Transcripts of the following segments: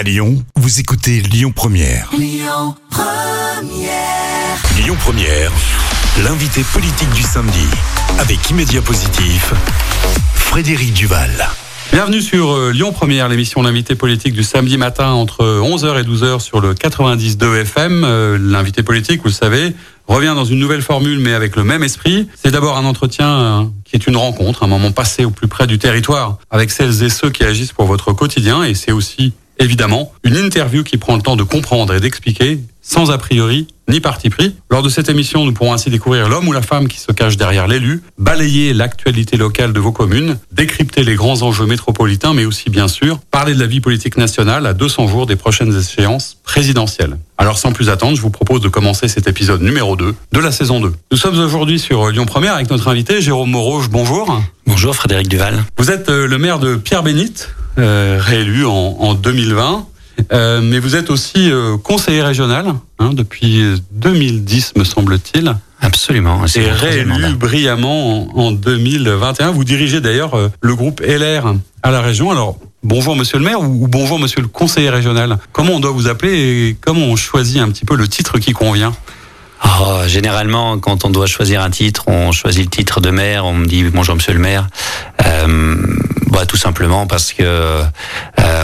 À Lyon, vous écoutez Lyon Première. Lyon Première. l'invité politique du samedi avec Immédiat Positif, Frédéric Duval. Bienvenue sur euh, Lyon Première, l'émission L'invité politique du samedi matin entre 11h et 12h sur le 92 FM. Euh, l'invité politique, vous le savez, revient dans une nouvelle formule mais avec le même esprit. C'est d'abord un entretien euh, qui est une rencontre, un moment passé au plus près du territoire avec celles et ceux qui agissent pour votre quotidien et c'est aussi évidemment, une interview qui prend le temps de comprendre et d'expliquer, sans a priori ni parti pris. Lors de cette émission, nous pourrons ainsi découvrir l'homme ou la femme qui se cache derrière l'élu, balayer l'actualité locale de vos communes, décrypter les grands enjeux métropolitains, mais aussi, bien sûr, parler de la vie politique nationale à 200 jours des prochaines échéances présidentielles. Alors, sans plus attendre, je vous propose de commencer cet épisode numéro 2 de la saison 2. Nous sommes aujourd'hui sur Lyon Première avec notre invité, Jérôme Moroge. Bonjour. Bonjour, Frédéric Duval. Vous êtes euh, le maire de Pierre-Bénite, euh, réélu en, en 2020. Euh, mais vous êtes aussi euh, conseiller régional hein, depuis 2010, me semble-t-il. Absolument. Et réélu brillamment en, en, 2021. Vous dirigez d'ailleurs euh, le groupe LR à la région. Alors, bonjour monsieur le maire ou, ou, bonjour monsieur le conseiller régional. Comment on doit vous appeler et comment on choisit un petit peu le titre qui convient? Oh, généralement, quand on doit choisir un titre, on choisit le titre de maire. On me dit bonjour Monsieur le maire. Euh, bah, tout simplement parce que euh,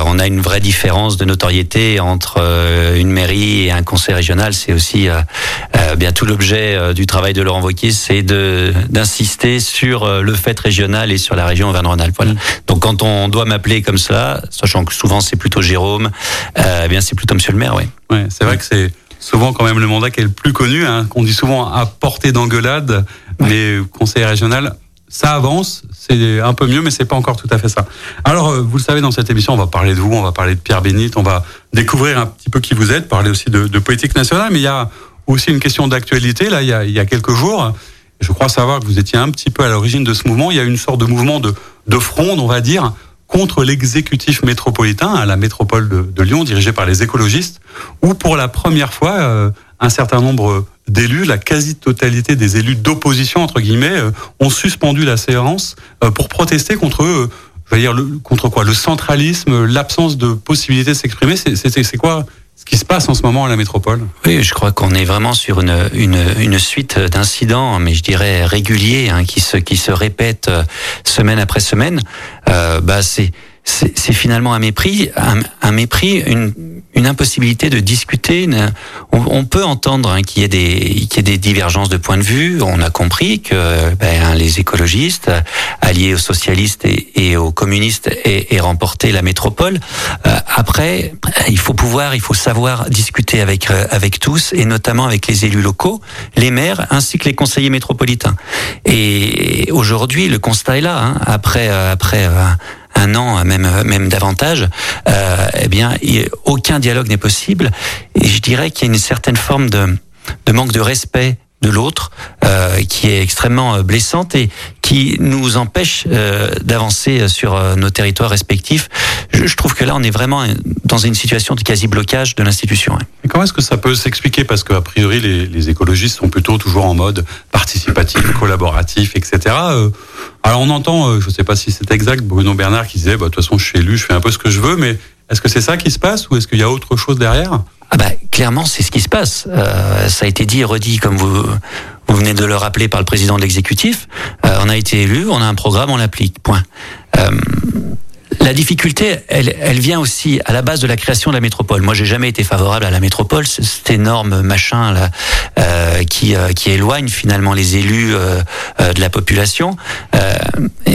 on a une vraie différence de notoriété entre euh, une mairie et un conseil régional. C'est aussi euh, bien tout l'objet du travail de Laurent Wauquiez, c'est de d'insister sur le fait régional et sur la région Auvergne-Rhône-Alpes. Voilà. Mm. Donc quand on doit m'appeler comme ça, sachant que souvent c'est plutôt Jérôme, eh bien c'est plutôt Monsieur le maire, oui. Ouais, c'est vrai que c'est souvent quand même le mandat qui est le plus connu, hein, qu'on dit souvent à portée d'engueulade, mais conseiller régional, ça avance, c'est un peu mieux, mais c'est pas encore tout à fait ça. Alors, euh, vous le savez, dans cette émission, on va parler de vous, on va parler de Pierre Bénite, on va découvrir un petit peu qui vous êtes, parler aussi de, de politique nationale, mais il y a aussi une question d'actualité. Là, il y, a, il y a quelques jours, je crois savoir que vous étiez un petit peu à l'origine de ce mouvement. Il y a une sorte de mouvement de, de fronde, on va dire, contre l'exécutif métropolitain à la métropole de, de, Lyon, dirigé par les écologistes, où pour la première fois, euh, un certain nombre d'élus, la quasi-totalité des élus d'opposition, entre guillemets, euh, ont suspendu la séance euh, pour protester contre eux. Je veux dire, le, contre quoi? Le centralisme, l'absence de possibilité de s'exprimer, c'est quoi ce qui se passe en ce moment à la métropole? Oui, je crois qu'on est vraiment sur une, suite d'incidents, mais je dirais réguliers, hein, qui, se, répètent euh, semaine après semaine. Euh, bah, c'est c'est finalement un mépris, un, un mépris, une, une, impossibilité de discuter. On, on, peut entendre hein, qu'il y qu'il y ait des divergences de point de vue. On a compris que ben, les écologistes, alliés aux socialistes et, aux communistes, aient, remporté la métropole. Euh, après, il faut pouvoir, il faut savoir discuter avec euh, avec tous et notamment avec les élus locaux, les maires ainsi que les conseillers métropolitains. Et aujourd'hui, le constat est là. Hein, après euh, après un an, même même davantage, euh, eh bien, aucun dialogue n'est possible. Et je dirais qu'il y a une certaine forme de, de manque de respect de l'autre euh, qui est extrêmement blessante et qui nous empêche euh, d'avancer sur euh, nos territoires respectifs. Je, je, trouve que là, on est vraiment dans une situation de quasi-blocage de l'institution. Et comment est-ce que ça peut s'expliquer? Parce qu'a priori, les, les, écologistes sont plutôt toujours en mode participatif, collaboratif, etc. Euh, alors on entend, euh, je ne sais pas si c'est exact, Bruno Bernard qui disait, bah, de toute façon, je suis élu, je fais un peu ce que je veux, mais est-ce que c'est ça qui se passe ou est-ce qu'il y a autre chose derrière? Ah bah, clairement, c'est ce qui se passe. Euh, ça a été dit et redit, comme vous, vous venez de le rappeler par le président de l'exécutif. Euh, on a été élu, on a un programme, on l'applique. Point. Euh, la difficulté, elle, elle vient aussi à la base de la création de la métropole. Moi, j'ai jamais été favorable à la métropole, cet énorme machin là euh, qui qui éloigne finalement les élus de la population.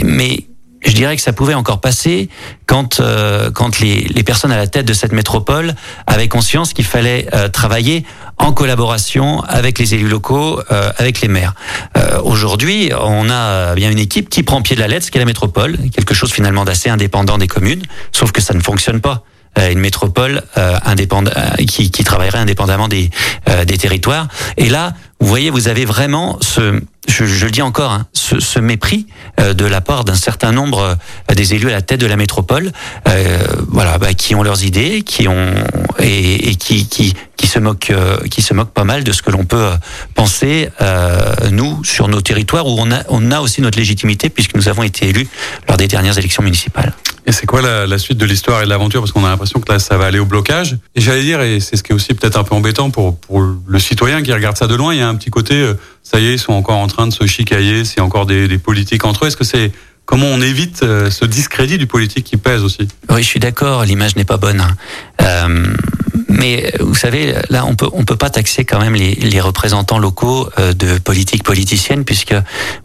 mais je dirais que ça pouvait encore passer quand euh, quand les, les personnes à la tête de cette métropole avaient conscience qu'il fallait euh, travailler en collaboration avec les élus locaux, euh, avec les maires. Euh, aujourd'hui, on a bien une équipe qui prend pied de la lettre, ce qu'est la métropole, quelque chose finalement d'assez indépendant des communes, sauf que ça ne fonctionne pas une métropole euh, indépendante qui, qui travaillerait indépendamment des, euh, des territoires. Et là, vous voyez, vous avez vraiment ce, je, le dis encore, hein, ce, mépris euh, de la part d'un certain nombre des élus à la tête de la métropole, voilà, bah, qui ont leurs idées, qui ont et, qui, qui, qui se moque qui se moque pas mal de ce que l'on peut penser nous sur nos territoires où on a on a aussi notre légitimité puisque nous avons été élus lors des dernières élections municipales. Et c'est quoi la, la, suite de l'histoire et de l'aventure? Parce qu'on a l'impression que là, ça va aller au blocage. Et j'allais dire, et c'est ce qui est aussi peut-être un peu embêtant pour, pour le citoyen qui regarde ça de loin, il y a un petit côté, euh, ça y est, ils sont encore en train de se chicailler, c'est encore des, des politiques entre eux. Est-ce que c'est comment on évite euh, ce discrédit du politique qui pèse aussi? Oui, je suis d'accord, l'image n'est pas bonne. Hein. Euh, mais vous savez, là, on peut on peut pas taxer quand même les, les représentants locaux euh, de politique politicienne, puisque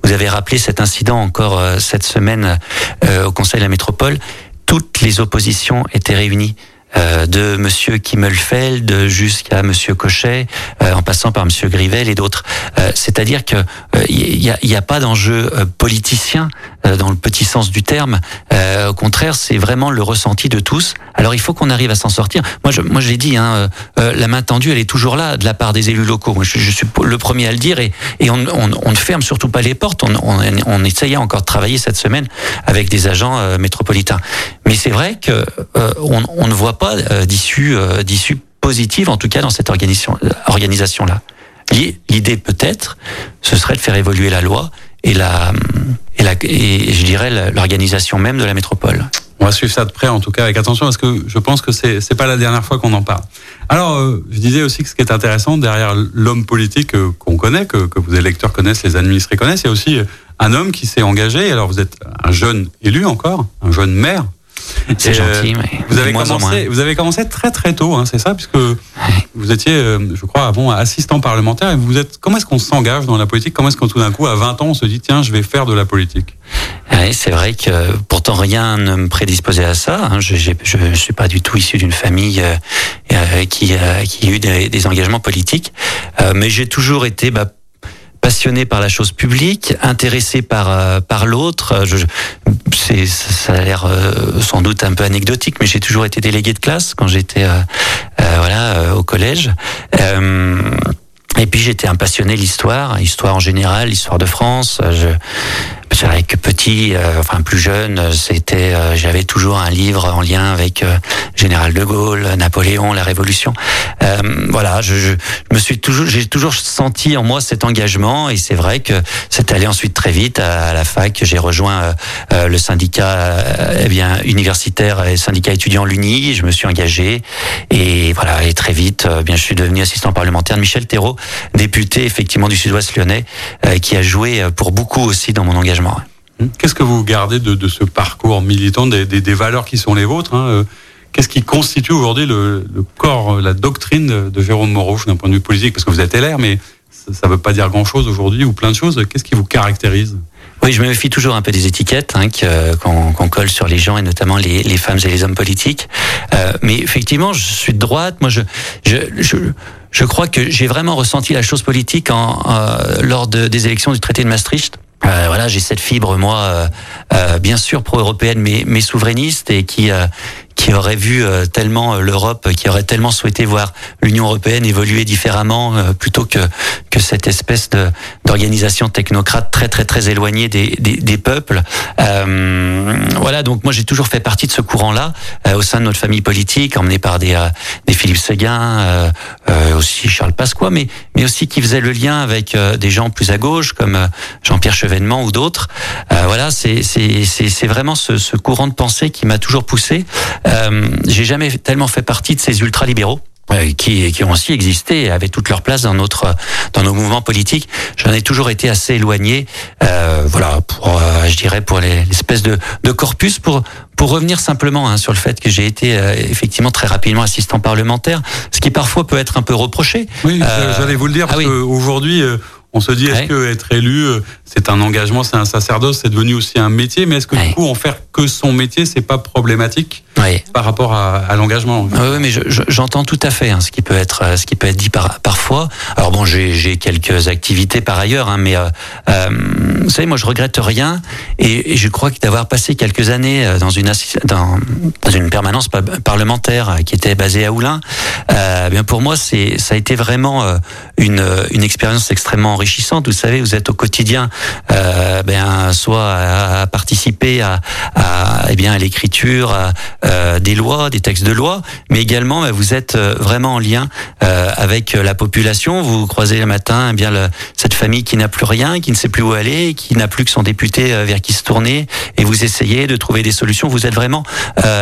vous avez rappelé cet incident encore euh, cette semaine euh, au Conseil de la Métropole. Toutes les oppositions étaient réunies. Euh, de Monsieur Kimmelfeld jusqu'à Monsieur Cochet, euh, en passant par Monsieur Grivel et d'autres. Euh, c'est-à-dire que il n'y a, y a, pas d'enjeu politicien dans le petit sens du terme. au contraire, c'est vraiment le ressenti de tous. Alors il faut qu'on arrive à s'en sortir. Moi, je, moi, je l'ai dit, hein, la main tendue, elle est toujours là de la part des élus locaux. Je, je suis le premier à le dire et, et on, on, on, ne ferme surtout pas les portes. On, on, on essayait encore de travailler cette semaine avec des agents métropolitains. Mais c'est vrai que on, on ne voit pas euh, d'issue euh, d'issue positive, en tout cas dans cette euh, organisation là. L'idée peut-être, ce serait de faire évoluer la loi et la et, la, et je dirais l'organisation même de la métropole. On va suivre ça de près, en tout cas avec attention, parce que je pense que c'est c'est pas la dernière fois qu'on en parle. Alors, je disais aussi que ce qui est intéressant derrière l'homme politique qu'on connaît, que, que les électeurs connaissent, les administrés connaissent, il y a aussi un homme qui s'est engagé. Alors, vous êtes un jeune élu encore, un jeune maire, c'est gentil, mais vous avez commencé, vous avez commencé très très tôt, hein, c'est ça, puisque vous étiez, euh, je crois, avant assistant parlementaire. Et vous êtes, comment est-ce qu'on s'engage dans la politique? Comment est-ce qu'on tout d'un coup, à 20 ans, on se dit tiens, je vais faire de la politique? Oui, c'est vrai que pourtant rien ne me prédisposait à ça. Hein. Je ne suis pas du tout issu d'une famille euh, euh, qui, a eu des, des engagements politiques, mais j'ai toujours été bah, passionné par la chose publique, intéressé par euh, par l'autre. Euh, c'est ça a l'air euh, sans doute un peu anecdotique, mais j'ai toujours été délégué de classe quand j'étais voilà au collège. et puis j'étais un passionné l'histoire, l'histoire en général, l'histoire de France. C'est vrai que petit, euh, enfin plus jeune, c'était, euh, j'avais toujours un livre en lien avec euh, Général de Gaulle, Napoléon, la Révolution. voilà, je, je, me suis toujours, j'ai toujours senti en moi cet engagement et c'est vrai que c'est allé ensuite très vite à, la fac. J'ai rejoint le syndicat, eh bien universitaire et syndicat étudiant l'Uni. Je me suis engagé et voilà, et très vite, bien je suis devenu assistant parlementaire de Michel Thérault, député effectivement du Sud-Ouest lyonnais, qui a joué pour beaucoup aussi dans mon engagement. Hum. Qu'est-ce que vous gardez de, de, ce parcours militant, des, des, des, valeurs qui sont les vôtres hein euh, Qu'est-ce qui constitue aujourd'hui le, le, corps, la doctrine de Jérôme Moreau d'un point de vue politique Parce que vous êtes LR, mais ça ne veut pas dire grand-chose aujourd'hui ou plein de choses. Qu'est-ce qui vous caractérise? Oui, je me méfie toujours un peu des étiquettes hein, qu'on qu colle sur les gens et notamment les, les femmes et les hommes politiques. Euh, mais effectivement, je suis de droite. Moi, je, je, je, je crois que j'ai vraiment ressenti la chose politique en, euh, lors de, des élections du traité de Maastricht. Euh, voilà, j'ai cette fibre moi, euh, euh bien sûr pro-européenne, mais, mais souverainiste et qui qui aurait vu euh, tellement euh, l'Europe, qui aurait tellement souhaité voir l'Union européenne évoluer différemment euh, plutôt que que cette espèce de d'organisation technocrate très très très éloignée des des, des peuples. Euh, voilà, donc moi j'ai toujours fait partie de ce courant-là au sein de notre famille politique, emmené par des des Philippe Séguin, aussi Charles Pasqua, mais mais aussi qui faisait le lien avec des gens plus à gauche comme Jean-Pierre Chevènement ou d'autres. voilà, c'est c'est c'est vraiment ce, ce courant de pensée qui m'a toujours poussé euh, j'ai jamais tellement fait partie de ces ultra-libéraux. Euh, qui, qui ont aussi existé et avaient toute leur place dans notre dans nos mouvements politiques. J'en ai toujours été assez éloigné, euh, voilà, pour euh, je dirais pour l'espèce de, de corpus pour pour revenir simplement hein, sur le fait que j'ai été euh, effectivement très rapidement assistant parlementaire, ce qui parfois peut être un peu reproché. Oui, j'allais vous le dire ah parce qu'aujourd'hui on se dit, est-ce que être élu, euh, c'est un engagement, c'est un sacerdoce, c'est devenu aussi un métier, mais est-ce que du coup, en faire que son métier, c'est pas problématique par rapport à, à l'engagement Oui, mais j'entends tout à fait hein, ce qui peut être, euh, ce qui peut être dit par, parfois. Alors bon, j'ai quelques activités par ailleurs, hein, mais euh, euh, vous savez, moi, je regrette rien, et, et je crois que d'avoir passé quelques années dans une dans, dans une permanence parlementaire qui était basée à Oulin, euh, bien pour moi, c'est ça a été vraiment une une expérience extrêmement enrichissante Vous savez, vous êtes au quotidien, euh, ben, soit à, participer à, à, eh bien, l'écriture euh, des lois, des textes de loi, mais également ben, vous êtes euh, vraiment en lien avec la population. Vous croisez le matin eh bien cette famille qui n'a plus rien, qui ne sait plus où aller, qui n'a plus que son député vers qui se tourner, et vous essayez de trouver des solutions. Vous êtes vraiment,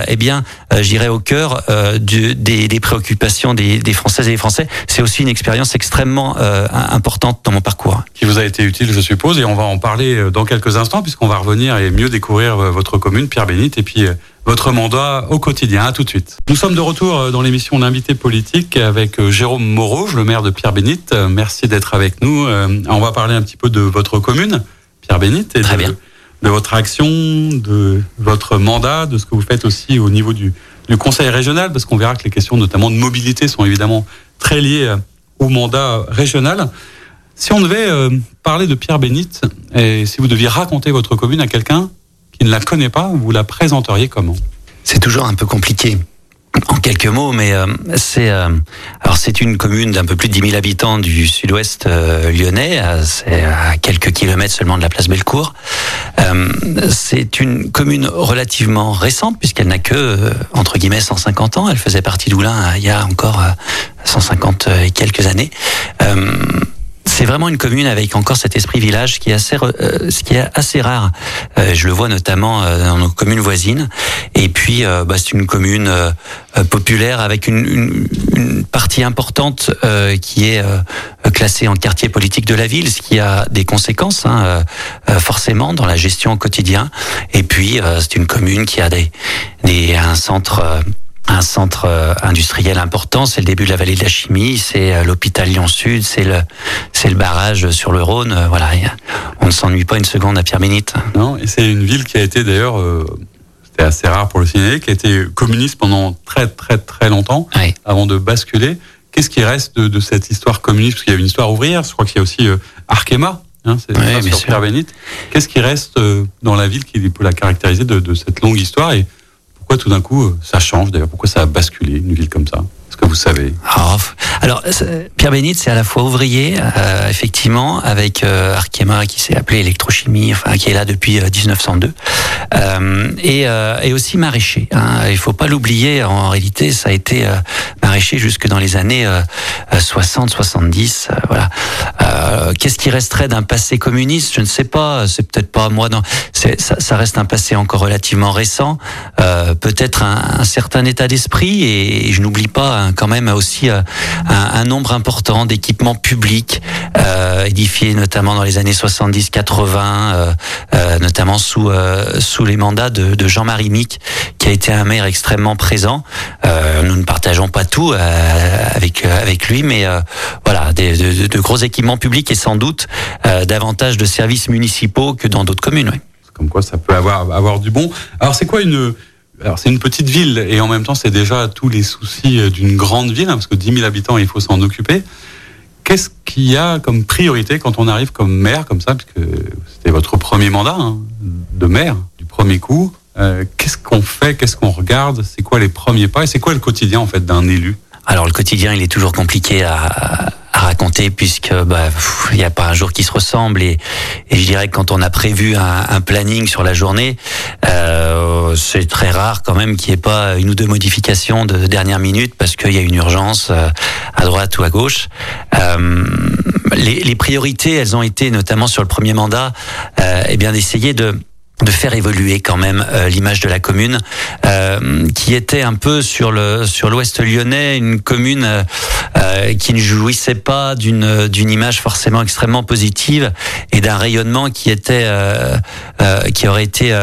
eh bien, j'irai au cœur des, préoccupations des, des, Françaises et des Français. C'est aussi une expérience extrêmement importante dans mon parcours. Qui vous a été utile, je suppose, et on va en parler dans quelques instants, puisqu'on va revenir et mieux découvrir votre commune, Pierre Bénite, et puis votre mandat au quotidien. À tout de suite. Nous sommes de retour euh, dans l'émission L'invité politique avec euh, Jérôme Moreau, le maire de Pierre Bénite. Euh, merci d'être avec nous. On va parler un petit peu de votre commune, Pierre Bénite, et de, de, votre action, de votre mandat, de ce que vous faites aussi au niveau du, du conseil régional, parce qu'on verra que les questions notamment de mobilité sont évidemment très liées au mandat régional. Si on devait parler de Pierre Bénite, et si vous deviez raconter votre commune à quelqu'un, qui ne la connaît pas, vous la présenteriez comment? C'est toujours un peu compliqué. En quelques mots, mais euh, c'est euh, alors c'est une commune d'un peu plus de 10 000 habitants du sud-ouest euh, lyonnais, c'est à quelques kilomètres seulement de la place Bellecour. c'est une commune relativement récente puisqu'elle n'a que entre guillemets 150 ans. Elle faisait partie d'Oulin il y a encore 150 et quelques années c'est vraiment une commune avec encore cet esprit village qui est assez, euh, ce qui est assez rare. Euh, je le vois notamment euh, dans nos communes voisines. Et puis, bah, c'est une commune populaire avec une, une, une partie importante qui est classée en quartier politique de la ville, ce qui a des conséquences hein, forcément dans la gestion au quotidien. Et puis, c'est une commune qui a des, des un centre un centre euh, industriel important, c'est le début de la vallée de la chimie, c'est euh, l'hôpital Lyon Sud, c'est le c'est le barrage sur le Rhône. Euh, voilà, on ne s'ennuie pas une seconde à Pierre-Bénite. Non, et c'est une ville qui a été d'ailleurs, c'était assez rare pour le signaler, qui a été communiste pendant très très très longtemps, avant de basculer. Qu'est-ce qui reste de, cette histoire communiste? Parce qu'il y a une histoire ouvrière. Je crois qu'il y a aussi Arkema. Hein, c'est sur Pierre-Bénite. Qu'est-ce qui reste dans la ville qui peut la caractériser de, de cette longue histoire? Et tout d'un coup euh, ça change d'ailleurs Pourquoi ça a basculé une ville comme ça? Vous savez ah, Alors, Pierre Bénite, c'est à la fois ouvrier, euh, effectivement, avec euh, Arkema qui s'est appelé Électrochimie, enfin qui est là depuis 1902, et, et, aussi maraîcher. Hein. Il faut pas l'oublier. En réalité, ça a été maraîcher jusque dans les années 60-70. voilà. Qu'est-ce qui resterait d'un passé communiste? Je ne sais pas. C'est peut-être pas moi. Non, ça, ça, reste un passé encore relativement récent. Euh, peut-être un, un, certain état d'esprit et, je n'oublie pas quand même aussi euh, un, nombre important d'équipements publics euh, édifiés notamment dans les années 70-80, euh, notamment sous sous les mandats de, de Jean-Marie Mick, qui a été un maire extrêmement présent. nous ne partageons pas tout avec avec lui, mais voilà, des, de, de, gros équipements publics et sans doute davantage de services municipaux que dans d'autres communes. Oui. Comme quoi, ça peut avoir avoir du bon. Alors, c'est quoi une alors c'est une petite ville et en même temps c'est déjà tous les soucis euh, d'une grande ville hein, parce que 10 000 habitants il faut s'en occuper. Qu'est-ce qu'il y a comme priorité quand on arrive comme maire comme ça puisque c'était votre premier mandat hein, de maire du premier coup. Euh, qu'est-ce qu'on fait Qu'est-ce qu'on regarde C'est quoi les premiers pas Et c'est quoi le quotidien en fait d'un élu? Alors le quotidien il est toujours compliqué à, à raconter puisque bah il n'y a pas un jour qui se ressemble et, et je dirais que quand on a prévu un, un planning sur la journée, euh, c'est très rare quand même qu'il n'y ait pas une ou deux modifications de dernière minute parce qu'il y a une urgence euh, à droite ou à gauche. Euh, les, les, priorités, elles ont été notamment sur le premier mandat, euh, eh bien d'essayer de de faire évoluer quand même euh, l'image de la commune, euh, qui était un peu sur le sur l'Ouest lyonnais, une commune euh, qui ne jouissait pas d'une d'une image forcément extrêmement positive et d'un rayonnement qui était qui aurait été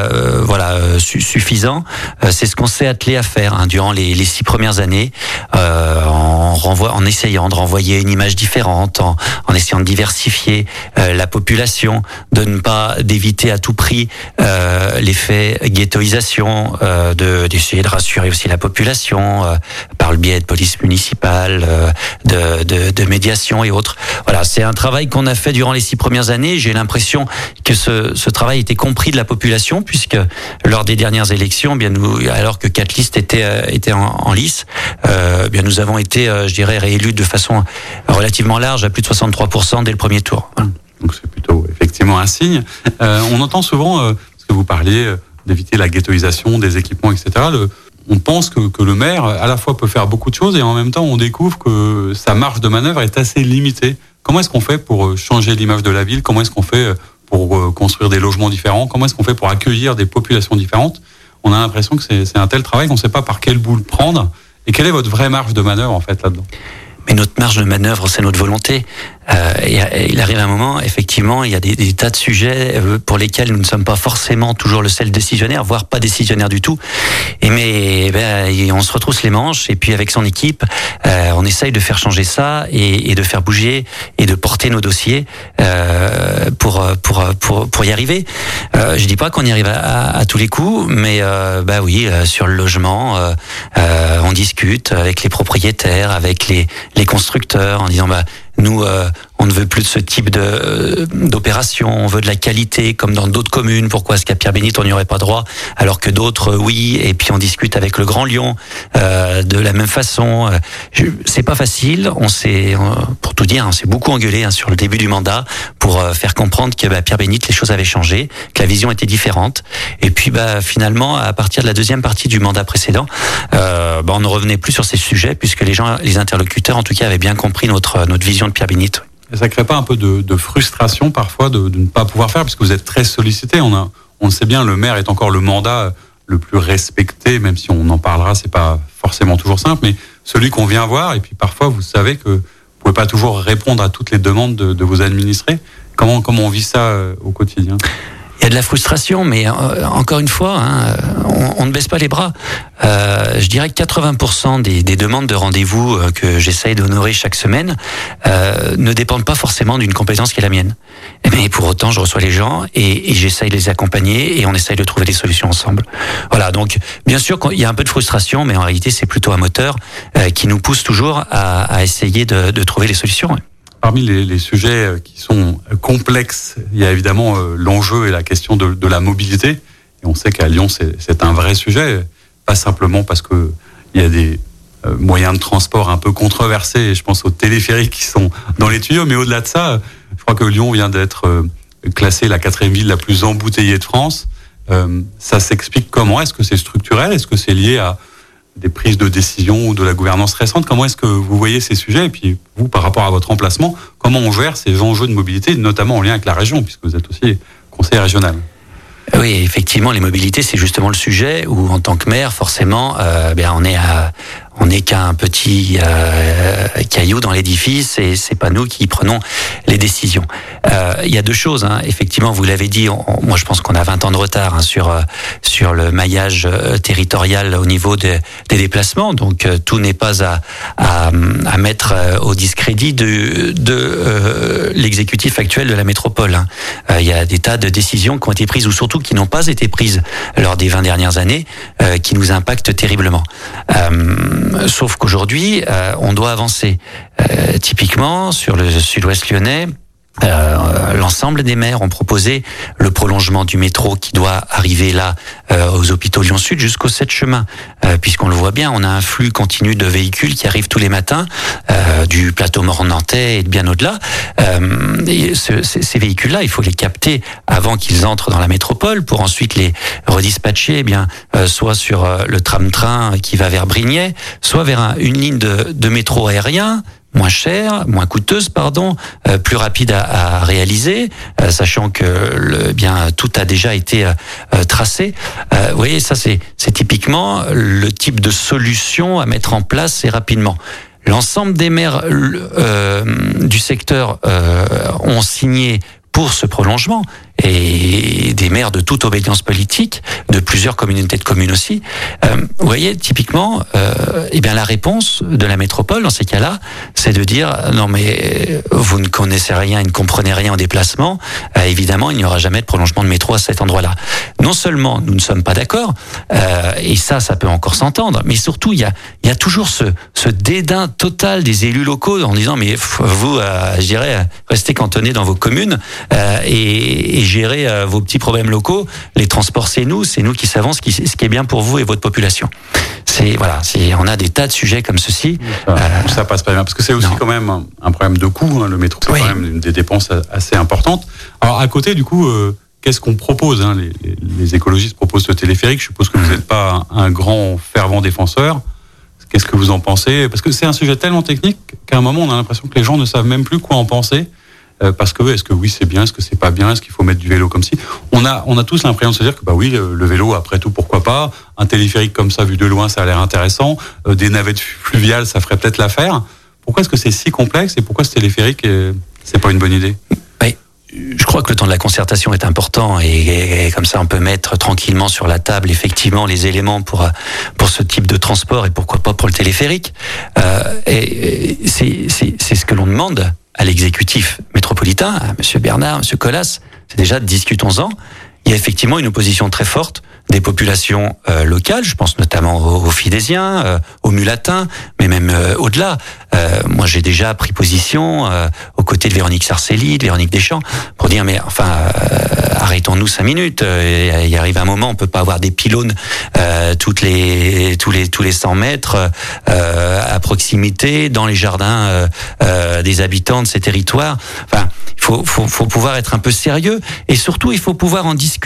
voilà suffisant. C'est ce qu'on s'est attelé à faire hein, durant les, les six premières années, en renvoi, en essayant de renvoyer une image différente, en, en essayant de diversifier la population, de ne pas d'éviter à tout prix euh, l'effet ghettoisation, euh, de d'essayer de rassurer aussi la population euh, par le biais de police municipale, de, de, de médiation et autres. Voilà, c'est un travail qu'on a fait durant les six premières années. J'ai l'impression que ce, ce travail était compris de la population, puisque lors des dernières élections, bien nous, alors que quatre listes étaient, étaient en, lice, euh, bien nous avons été, je dirais, réélus de façon relativement large, à plus de 63% dès le premier tour. Donc c'est plutôt effectivement un signe. Euh, on entend souvent, euh, vous parliez euh, d'éviter la ghettoisation des équipements, etc. On pense que, que, le maire, à la fois, peut faire beaucoup de choses et en même temps, on découvre que sa marge de manœuvre est assez limitée. Comment est-ce qu'on fait pour changer l'image de la ville? Comment est-ce qu'on fait pour construire des logements différents? Comment est-ce qu'on fait pour accueillir des populations différentes? On a l'impression que c'est un tel travail qu'on ne sait pas par quel bout le prendre. Et quelle est votre vraie marge de manœuvre, en fait, là-dedans? Mais notre marge de manœuvre, c'est notre volonté. Euh, il arrive un moment, effectivement, il y a des, tas de sujets euh, pour lesquels nous ne sommes pas forcément toujours le seul décisionnaire, voire pas décisionnaire du tout. Et mais ben, on se retrousse les manches et puis avec son équipe, euh, on essaye de faire changer ça et, de faire bouger et de porter nos dossiers euh, pour, pour pour y arriver. Euh, je dis pas qu'on y arrive à, à, tous les coups, mais bah oui, sur le logement, on discute avec les propriétaires, avec les les constructeurs en disant bah nous, euh, on ne veut plus de ce type de euh, d'opération. On veut de la qualité, comme dans d'autres communes. Pourquoi est-ce qu'à Pierre-Bénite on n'y aurait pas droit, alors que d'autres, euh, oui. Et puis on discute avec le Grand Lyon euh, de la même façon. C'est pas facile. On s'est, pour tout dire, on s'est beaucoup engueulé hein, sur le début du mandat pour faire comprendre que bah, Pierre-Bénite, les choses avaient changé, que la vision était différente. Et puis, bah, finalement, à partir de la deuxième partie du mandat précédent, bah, on ne revenait plus sur ces sujets puisque les gens, les interlocuteurs, en tout cas, avaient bien compris notre notre vision Pierre Bénite. Et ça crée pas un peu de, de frustration parfois de, de, ne pas pouvoir faire, parce que vous êtes très sollicité. On, a, on le sait bien, le maire est encore le mandat le plus respecté, même si on en parlera, c'est pas forcément toujours simple, mais celui qu'on vient voir. Et puis parfois, vous savez que vous pouvez pas toujours répondre à toutes les demandes de, de vos administrés. Comment, comment on vit ça euh, au quotidien? Il y a de la frustration, mais euh, encore une fois, hein, on, on, ne baisse pas les bras. Euh, je dirais que 80% des, des, demandes de rendez-vous euh, que j'essaye d'honorer chaque semaine euh, ne dépendent pas forcément d'une compétence qui est la mienne. Mais pour autant, je reçois les gens et, et j'essaye de les accompagner et on essaye de trouver des solutions ensemble. Voilà, donc bien sûr il y a un peu de frustration, mais en réalité c'est plutôt un moteur euh, qui nous pousse toujours à, à essayer de, de trouver les solutions. Parmi les, les, sujets euh, qui sont complexes, il y a évidemment euh, l'enjeu et la question de, de, la mobilité. Et on sait qu'à Lyon, c'est un vrai sujet, pas simplement parce que il y a des euh, moyens de transport un peu controversés. Je pense aux téléphériques qui sont dans les tuyaux, mais au-delà de ça, je crois que Lyon vient d'être classée la quatrième ville la plus embouteillée de France. ça s'explique comment? Est-ce que c'est structurel? Est-ce que c'est lié à des prises de décision ou de la gouvernance récente. Comment est-ce que vous voyez ces sujets? Et puis, vous, par rapport à votre emplacement, comment on gère ces enjeux de mobilité, notamment en lien avec la région, puisque vous êtes aussi conseiller régional? Oui, effectivement, les mobilités, c'est justement le sujet où, en tant que maire, forcément, euh, bien, on est à, on n'est qu'un petit euh, caillou dans l'édifice et c'est pas nous qui prenons les décisions. Euh, il y a deux choses. Hein. Effectivement, vous l'avez dit. On, moi, je pense qu'on a 20 ans de retard hein, sur euh, sur le maillage euh, territorial au niveau de, des déplacements. Donc, euh, tout n'est pas à, à, à mettre au discrédit de de l'exécutif actuel de la métropole. Hein. il y a des tas de décisions qui ont été prises ou surtout qui n'ont pas été prises lors des 20 dernières années, qui nous impactent terriblement. Sauf qu'aujourd'hui, euh, on doit avancer. Euh, typiquement, sur le sud-ouest lyonnais, euh, l'ensemble des maires ont proposé le prolongement du métro qui doit arriver là euh, aux hôpitaux Lyon Sud jusqu'au 7 chemin, euh, puisqu'on le voit bien, on a un flux continu de véhicules qui arrivent tous les matins du plateau mort-nantais et bien au-delà. Ce, ces véhicules-là, il faut les capter avant qu'ils entrent dans la métropole pour ensuite les redispatcher, eh bien soit sur le tram-train qui va vers Brignais, soit vers un, une ligne de, de métro aérien moins cher, moins coûteuse, pardon, euh, plus rapide à, à réaliser, euh, sachant que le, eh bien tout a déjà été euh, tracé. vous voyez, ça c'est typiquement le type de solution à mettre en place et rapidement. L'ensemble des maires du secteur ont signé pour ce prolongement. Et des maires de toute obédience politique, de plusieurs communautés de communes aussi. Euh, vous voyez, typiquement, euh, eh bien la réponse de la métropole dans ces cas-là, c'est de dire non mais vous ne connaissez rien, et ne comprenez rien en déplacement. Euh, évidemment, il n'y aura jamais de prolongement de métro à cet endroit-là. Non seulement nous ne sommes pas d'accord, euh, et ça, ça peut encore s'entendre, mais surtout il y a, il y a toujours ce, ce dédain total des élus locaux en disant mais vous, euh, je dirais, restez cantonnés dans vos communes euh, et, et gérer euh, vos petits problèmes locaux. Les transports, c'est nous, c'est nous qui savons ce qui, ce qui est bien pour vous et votre population. C'est voilà, c'est on a des tas de sujets comme ceci. Ça, ça passe pas bien parce que c'est aussi non. quand même un, un problème de coût. hein, le métro, c'est Oui. quand même des dépenses assez importantes. Alors à côté, du coup, euh, qu'est-ce qu'on propose hein, les, les- les écologistes proposent ce téléphérique. Je suppose que vous n'êtes pas un, un grand fervent défenseur. Qu'est-ce que vous en pensez? Parce que c'est un sujet tellement technique qu'à un moment, on a l'impression que les gens ne savent même plus quoi en penser. Euh, parce que est-ce que oui c'est bien, est-ce que c'est pas bien, est-ce qu'il faut mettre du vélo comme si on a on a tous l'impression de se dire que bah oui le, vélo après tout pourquoi pas? Un téléphérique comme ça vu de loin ça a l'air intéressant. Euh, des navettes fluviales ça ferait peut-être l'affaire. Pourquoi est-ce que c'est si complexe et pourquoi ce téléphérique c'est pas une bonne idée? Je crois que le temps de la concertation est important et, comme ça on peut mettre tranquillement sur la table effectivement les éléments pour pour ce type de transport et pourquoi pas pour le téléphérique. Euh, et, c'est ce que l'on demande à l'exécutif métropolitain, à Monsieur Bernard, Monsieur Collas. C'est déjà discutons-en. Il y a effectivement une opposition très forte des populations euh, locales, je pense notamment aux, aux Fidésiens, euh, aux Mulatins, mais même euh, au-delà. Euh, moi, j'ai déjà pris position euh, aux côtés de Véronique Sarcelli, de Véronique Deschamps, pour dire mais enfin euh, arrêtons-nous cinq minutes. Euh, Il arrive un moment, on peut pas avoir des pylônes toutes les tous les tous les 100 mètres à proximité dans les jardins des habitants de ces territoires. Enfin, il faut, faut, faut pouvoir être un peu sérieux et surtout il faut pouvoir en discuter,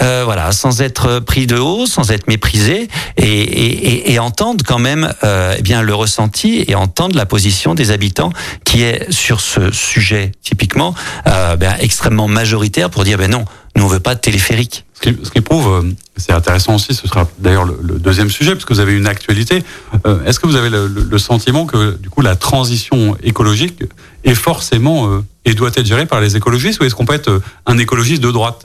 euh, voilà, sans être pris de haut, sans être méprisé et, et, et, entendre quand même euh, eh bien le ressenti et entendre la position des habitants qui est sur ce sujet typiquement euh, ben, extrêmement majoritaire pour dire ben non, nous on veut pas de téléphérique. Ce qui, ce qui prouve, euh, c'est intéressant aussi, ce sera d'ailleurs le, le deuxième sujet, parce que vous avez une actualité. Euh, Est-ce que vous avez le, le- le sentiment que du coup la transition écologique est forcément euh, et doit être gérée par les écologistes, ou est-ce qu'on peut être euh, un écologiste de droite?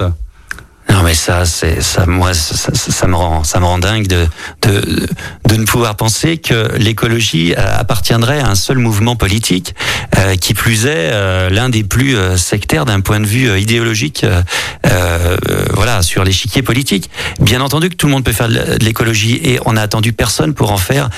Non mais ça, c'est ça, moi, ça, ça- ça me rend, ça me rend dingue de de de ne pouvoir penser que l'écologie euh, appartiendrait à un seul mouvement politique, euh, qui plus est euh, l'un des plus euh, sectaires d'un point de vue euh, idéologique, euh, voilà, sur l'échiquier politique. Bien entendu que tout le monde peut faire de l'écologie et on n'a attendu personne pour en faire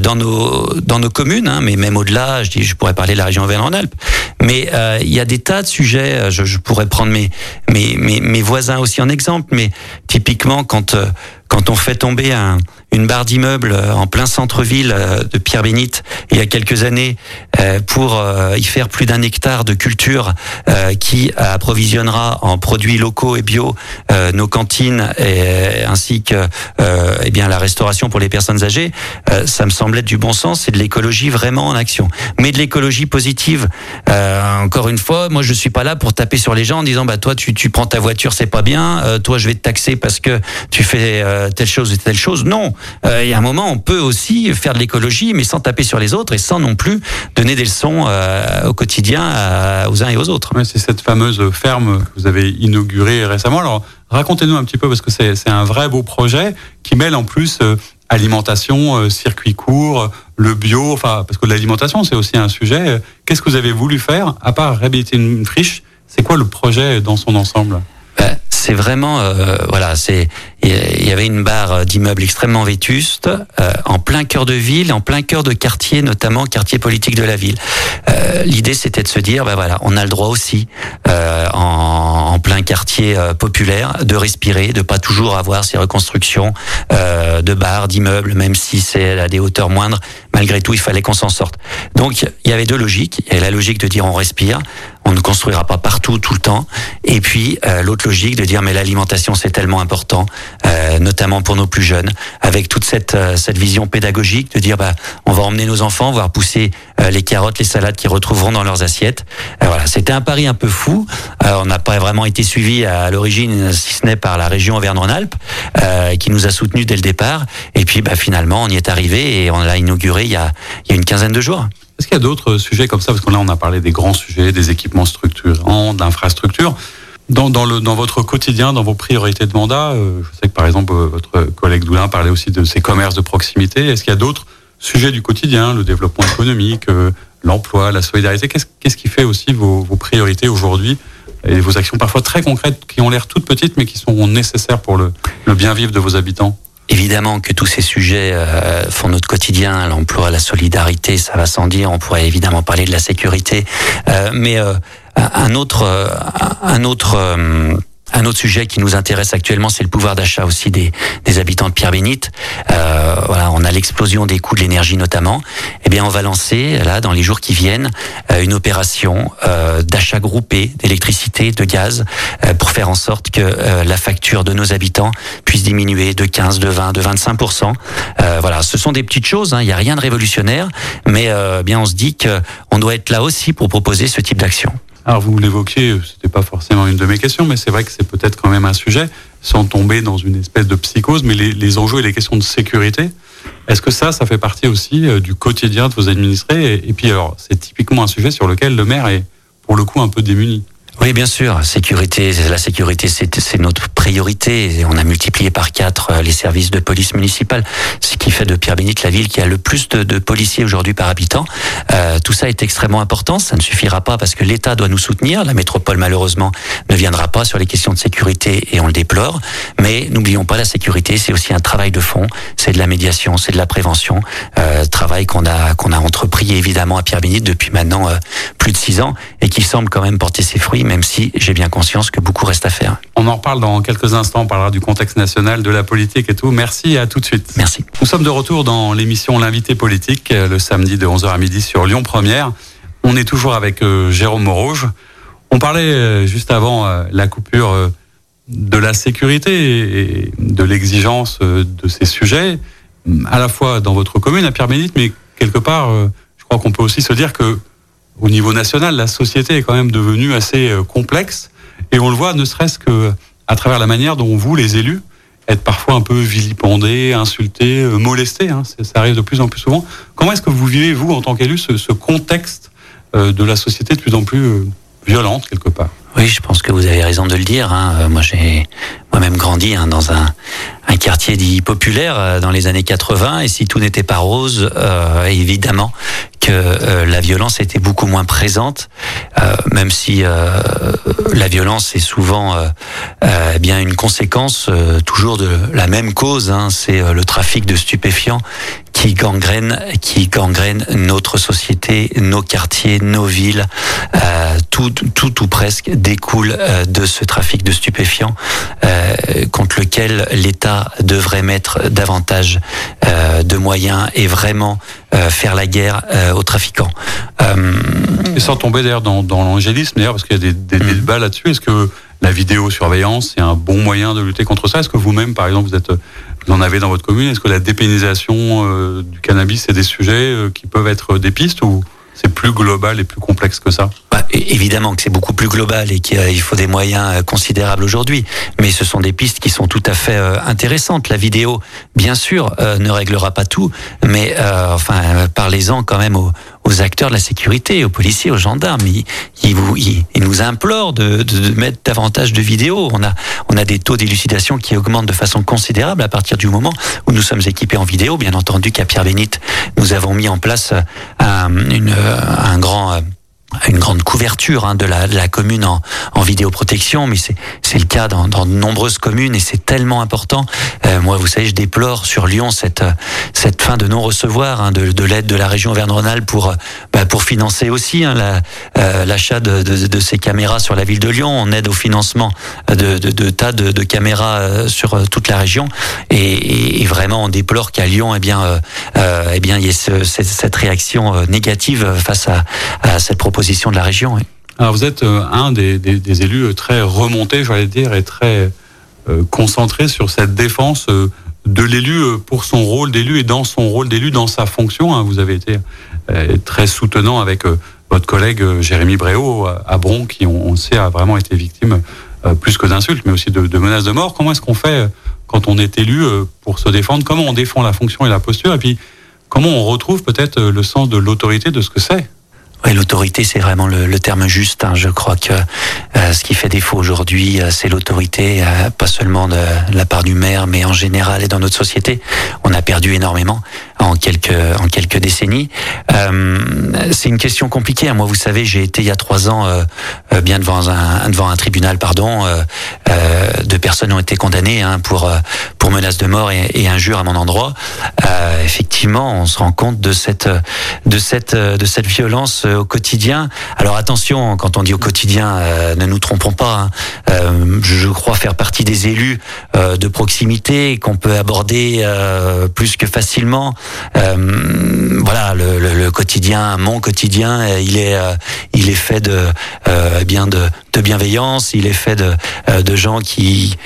dans nos dans nos communes, hein, mais même au-delà, je dis, je pourrais parler de la région Auvergne-Rhône-Alpes. Mais il y a des tas de sujets. Je, je pourrais prendre mes, mes, mes voisins aussi en exemple. Mais typiquement, quand, euh, quand on fait tomber un, une barre d'immeuble euh, en plein centre-ville euh, de Pierre-Bénite il y a quelques années euh, pour y faire plus d'un hectare de culture qui approvisionnera en produits locaux et bio nos cantines et, ainsi que eh bien la restauration pour les personnes âgées, ça me semble être du bon sens et de l'écologie vraiment en action. Mais de l'écologie positive. Encore une fois, moi je suis pas là pour taper sur les gens en disant bah toi tu, tu prends ta voiture c'est pas bien, toi je vais te taxer parce que tu fais telle chose et telle chose. Non, il y a un moment on peut aussi faire de l'écologie mais sans taper sur les autres et sans non plus donner des leçons euh, au quotidien à- aux uns et aux autres. C'est cette fameuse ferme que vous avez inaugurée récemment. Alors racontez-nous un petit peu, parce que c'est un vrai beau projet qui mêle en plus euh, alimentation, euh, circuit court, le bio, enfin parce que l'alimentation c'est aussi un sujet. Qu'est-ce que vous avez voulu faire à part réhabiliter une friche? C'est quoi le projet dans son ensemble? Ben, c'est vraiment euh, voilà c'est il y avait une barre d'immeubles extrêmement vétustes euh, en plein cœur de ville en plein cœur de quartier notamment quartier politique de la ville. Euh, l'idée c'était de se dire ben voilà on a le droit aussi euh, en, en plein quartier euh, populaire de respirer de pas toujours avoir ces reconstructions euh, de bars d'immeubles même si c'est à des hauteurs moindres. Malgré tout il fallait qu'on s'en sorte. Donc il y avait deux logiques. Il y la logique de dire on respire on ne construira pas partout tout le temps. Et puis l'autre logique dire mais l'alimentation c'est tellement important euh, notamment pour nos plus jeunes avec toute cette euh, cette vision pédagogique de dire bah on va emmener nos enfants voir pousser euh, les carottes les salades qu'ils retrouveront dans leurs assiettes. Euh, voilà. C'était un pari un peu fou. Euh, on n'a pas vraiment été suivi à l'origine si ce n'est par la région Auvergne-Rhône-Alpes euh, qui nous a soutenus dès le départ. Et puis bah finalement on y est arrivé et on l'a inauguré il y a il y a une quinzaine de jours. Est-ce qu'il y a d'autres sujets comme ça? Parce que là, on a parlé des grands sujets, des équipements structurants, d'infrastructures. Dans, dans, le, dans votre quotidien, dans vos priorités de mandat, je sais que par exemple votre collègue Doulin parlait aussi de ces commerces de proximité. Est-ce qu'il y a d'autres sujets du quotidien, le développement économique, l'emploi, la solidarité? Qu'est-ce qu'est-ce qui fait aussi vos, vos priorités aujourd'hui et vos actions parfois très concrètes qui ont l'air toutes petites mais qui sont nécessaires pour le, le bien vivre de vos habitants? Évidemment que tous ces sujets euh, font notre quotidien, l'emploi, la solidarité, ça va sans dire. On pourrait évidemment parler de la sécurité, euh, mais euh, un autre, un autre un autre sujet qui nous intéresse actuellement, c'est le pouvoir d'achat aussi des, des, habitants de Pierre-Bénite. Euh, voilà, on a l'explosion des coûts de l'énergie notamment. Eh bien, on va lancer là dans les jours qui viennent euh, une opération euh, d'achat groupé d'électricité, de gaz, euh, pour faire en sorte que euh, la facture de nos habitants puisse diminuer de 15, de 20, de 25 Voilà, ce sont des petites choses. Hein, il n'y a rien de révolutionnaire, mais bien on se dit qu'on doit être là aussi pour proposer ce type d'action. Alors vous l'évoquiez, c'était pas forcément une de mes questions, mais c'est vrai que c'est peut-être quand même un sujet, sans tomber dans une espèce de psychose, mais les, enjeux et les questions de sécurité, est-ce que ça, ça fait partie aussi euh, du quotidien de vos administrés? Et puis alors, c'est typiquement un sujet sur lequel le maire est pour le coup un peu démuni. Oui, bien sûr. Sécurité, la sécurité, c'est notre priorité. On a multiplié par quatre euh, les services de police municipale, ce qui fait de Pierre-Bénite la ville qui a le plus de, de policiers aujourd'hui par habitant. Euh, tout ça est extrêmement important. Ça ne suffira pas parce que l'État doit nous soutenir. La métropole, malheureusement, ne viendra pas sur les questions de sécurité et on le déplore. Mais n'oublions pas la sécurité, c'est aussi un travail de fond. C'est de la médiation, c'est de la prévention. Euh, travail qu'on a qu'on a entrepris évidemment à Pierre-Bénite depuis maintenant euh, plus de six ans et qui semble quand même porter ses fruits même si j'ai bien conscience que beaucoup reste à faire. On en reparle dans quelques instants, on parlera du contexte national, de la politique et tout. Merci et à tout de suite. Merci. Nous sommes de retour dans l'émission L'invité politique, le samedi de 11h à midi sur Lyon Première. On est toujours avec euh, Jérôme Morouge. On parlait euh, juste avant euh, la coupure euh, de la sécurité et de l'exigence euh, de ces sujets, à la fois dans votre commune, à Pierre-Bénite, mais quelque part, euh, je crois qu'on peut aussi se dire que au niveau national, la société est quand même devenue assez euh, complexe. Et on le voit ne serait-ce que à travers la manière dont vous, les élus, êtes parfois un peu vilipendés, insultés, euh, molestés. Hein, ça arrive de plus en plus souvent. Comment est-ce que vous vivez, vous, en tant qu'élu, ce, contexte euh, de la société de plus en plus violente, quelque part? Oui, je pense que vous avez raison de le dire. Hein. Moi, j'ai moi-même grandi hein, dans un, quartier dit populaire euh, dans les années 80. Et si tout n'était pas rose, euh, évidemment que euh, la violence était beaucoup moins présente, euh, même si euh, la violence est souvent euh, bien une conséquence toujours de la même cause. Hein, C'est le trafic de stupéfiants qui gangrène, qui gangrène notre société, nos quartiers, nos villes. tout, tout ou presque découle de ce trafic de stupéfiants contre lequel l'État devrait mettre davantage de moyens et vraiment faire la guerre aux trafiquants. Euh... Et sans tomber d'ailleurs dans, dans l'angélisme, d'ailleurs, parce qu'il y a des, des, des débats là-dessus, est-ce que la vidéosurveillance est un bon moyen de lutter contre ça? Est-ce que vous-même, par exemple, vous êtes vous en avez dans votre commune. Est-ce que la dépénalisation euh, du cannabis, c'est des sujets euh, qui peuvent être des pistes ou c'est plus global et plus complexe que ça? Bah, Évidemment que c'est beaucoup plus global et qu'il faut des moyens considérables aujourd'hui, mais ce sont des pistes qui sont tout à fait euh, intéressantes. La vidéo, bien sûr, euh, ne réglera pas tout, mais euh, enfin, parlez-en quand même aux, aux, acteurs de la sécurité, aux policiers, aux gendarmes. Ils, vous, ils, nous implorent de, de, de, mettre davantage de vidéos. On a, on a des taux d'élucidation qui augmentent de façon considérable à partir du moment où nous sommes équipés en vidéo. Bien entendu qu'à Pierre-Bénite, nous avons mis en place un, une, un grand une grande couverture hein, de, la, de la commune en, en vidéoprotection, mais c'est le cas dans, dans de nombreuses communes et c'est tellement important. Euh, moi, vous savez, je déplore sur Lyon cette, cette fin de non-recevoir hein, de, de l'aide de la région Auvergne-Rhône-Alpes pour, bah, pour financer aussi hein, l'achat la, euh, de, de, ces caméras sur la ville de Lyon. On aide au financement de, tas de, caméras euh, sur euh, toute la région et, et, et vraiment on déplore qu'à Lyon, eh bien, euh, eh bien, il y ait ce, cette, cette réaction négative face à, à cette proposition de la région. Alors vous êtes euh, un des, élus très remontés, j'allais dire, et très euh, concentré sur cette défense euh, de l'élu euh, pour son rôle d'élu et dans son rôle d'élu, dans sa fonction. Hein. Vous avez été euh, très soutenant avec euh, votre collègue Jérémy Bréau à Bron, qui, on, sait, a vraiment été victime plus que d'insultes, mais aussi de, menaces de mort. Comment est-ce qu'on fait quand on est élu pour se défendre? Comment on défend la fonction et la posture? Et puis, comment on retrouve peut-être le sens de l'autorité de ce que c'est? Oui, l'autorité, c'est vraiment le, le, terme juste. Hein. Je crois que euh, ce qui fait défaut aujourd'hui, euh, c'est l'autorité, euh, pas seulement de, la part du maire, mais en général et dans notre société. On a perdu énormément en quelques en quelques décennies. c'est une question compliquée. Hein. Moi, vous savez, j'ai été il y a trois ans bien devant un devant un tribunal, pardon. deux personnes ont été condamnées hein, pour pour menace de mort et, et injure à mon endroit. effectivement, on se rend compte de cette de cette de cette violence au quotidien. Alors attention, quand on dit au quotidien, euh, ne nous trompons pas. Hein. Euh, je crois faire partie des élus euh, de proximité qu'on peut aborder plus que facilement. voilà, le, le, le, quotidien, mon quotidien, il est il est fait de eh bien de, de bienveillance. Il est fait de de gens qui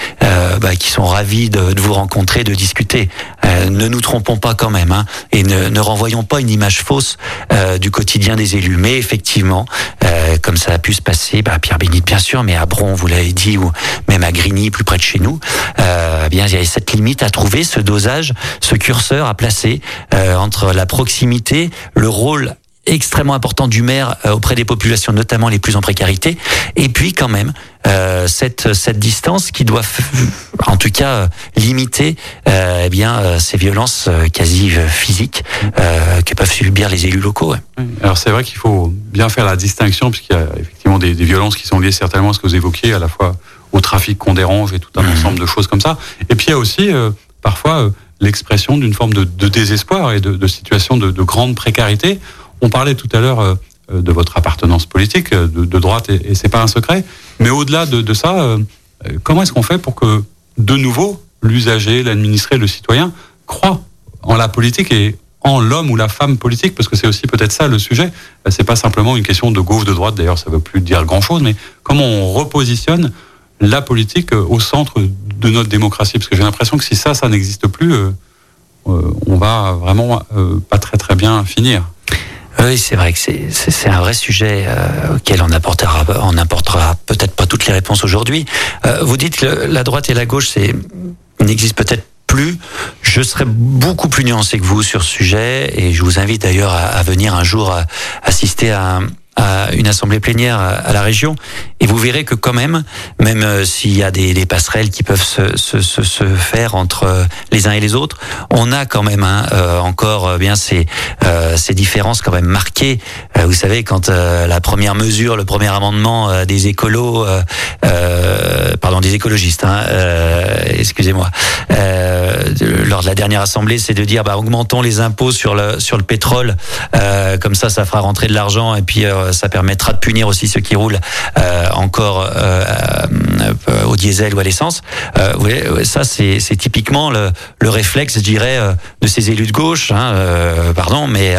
bah, qui sont ravis de, de, vous rencontrer, de discuter. ne nous trompons pas quand même, hein, et ne, ne renvoyons pas une image fausse du quotidien des élus. Mais effectivement, euh, comme ça a pu se passer, bah, Pierre Bénit bien sûr, mais à Bron, vous l'avez dit, ou même à Grigny, plus près de chez nous, euh, bien il y avait cette limite à trouver, ce dosage, ce curseur à placer euh, entre la proximité, le rôle extrêmement important du maire euh, auprès des populations, notamment les plus en précarité, et puis quand même euh, cette cette distance qui doit, en tout cas, euh, limiter euh, eh bien euh, ces violences quasi physiques que peuvent subir les élus locaux. Ouais. Alors c'est vrai qu'il faut bien faire la distinction puisqu'il y a effectivement des, des, violences qui sont liées certainement à ce que vous évoquiez, à la fois au trafic qu'on dérange et tout un mmh. ensemble de choses comme ça. Et puis il y a aussi parfois l'expression d'une forme de, de, désespoir et de, de situation de, de grande précarité. On parlait tout à l'heure euh, de votre appartenance politique euh, de, de droite et, et c'est pas un secret. Mais au-delà de, de, ça, euh, comment est-ce qu'on fait pour que de nouveau l'usager, l'administré, le citoyen croit en la politique et en l'homme ou la femme politique? Parce que c'est aussi peut-être ça le sujet. C'est pas simplement une question de gauche de droite. D'ailleurs, ça veut plus dire grand-chose. Mais comment on repositionne la politique au centre de notre démocratie? Parce que j'ai l'impression que si ça, ça n'existe plus, euh, on va vraiment euh, pas très très bien finir. Oui, c'est vrai que c'est un vrai sujet euh, auquel on apportera, on apportera peut-être pas toutes les réponses aujourd'hui. Euh, vous dites que la droite et la gauche, c'est n'existe peut-être plus. Je serais beaucoup plus nuancé que vous sur ce sujet et je vous invite d'ailleurs à, à, venir un jour à, assister à à une assemblée plénière à la région et vous verrez que quand même, même euh, s'il y a des, des, passerelles qui peuvent se, se, se, se, faire entre euh, les uns et les autres, on a quand même hein, euh, encore euh, bien ces, euh, ces différences quand même marquées. Euh, vous savez, quand la première mesure, le premier amendement des écolos, pardon, des écologistes, hein, excusez-moi, lors de la dernière assemblée, c'est de dire bah, augmentons les impôts sur le sur le pétrole, comme ça, ça fera rentrer de l'argent et puis ça permettra de punir aussi ceux qui roulent euh, encore euh, euh, au diesel ou à l'essence. Euh, ça, c'est typiquement le, le, réflexe, je dirais, de ces élus de gauche, hein, pardon, mais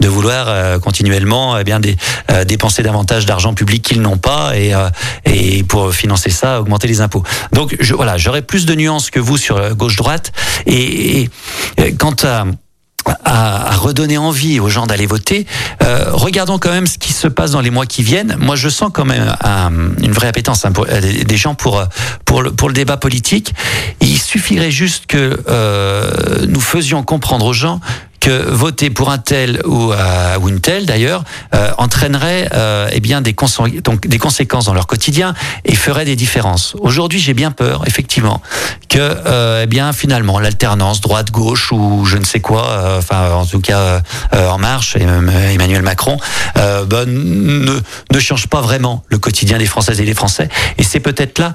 de vouloir continuellement eh bien dépenser davantage d'argent public qu'ils n'ont pas et, et pour financer ça, augmenter les impôts. Donc je, voilà, j'aurais plus de nuances que vous sur gauche-droite. Et, et quant à à, redonner envie aux gens d'aller voter. Euh, regardons quand même ce qui se passe dans les mois qui viennent. Moi, je sens quand même un, une vraie appétence hein, euh, des gens pour pour le, pour le débat politique. Il suffirait juste que euh, nous faisions comprendre aux gens que voter pour un tel ou, euh, ou une telle d'ailleurs euh, entraînerait euh, eh bien des, donc, des conséquences dans leur quotidien et ferait des différences. Aujourd'hui, j'ai bien peur, effectivement, que euh, eh bien finalement l'alternance droite gauche ou je ne sais quoi, euh, enfin en tout cas euh, en marche et Emmanuel Macron ben, ne, ne change pas vraiment le quotidien des Françaises et des Français. Et c'est peut-être là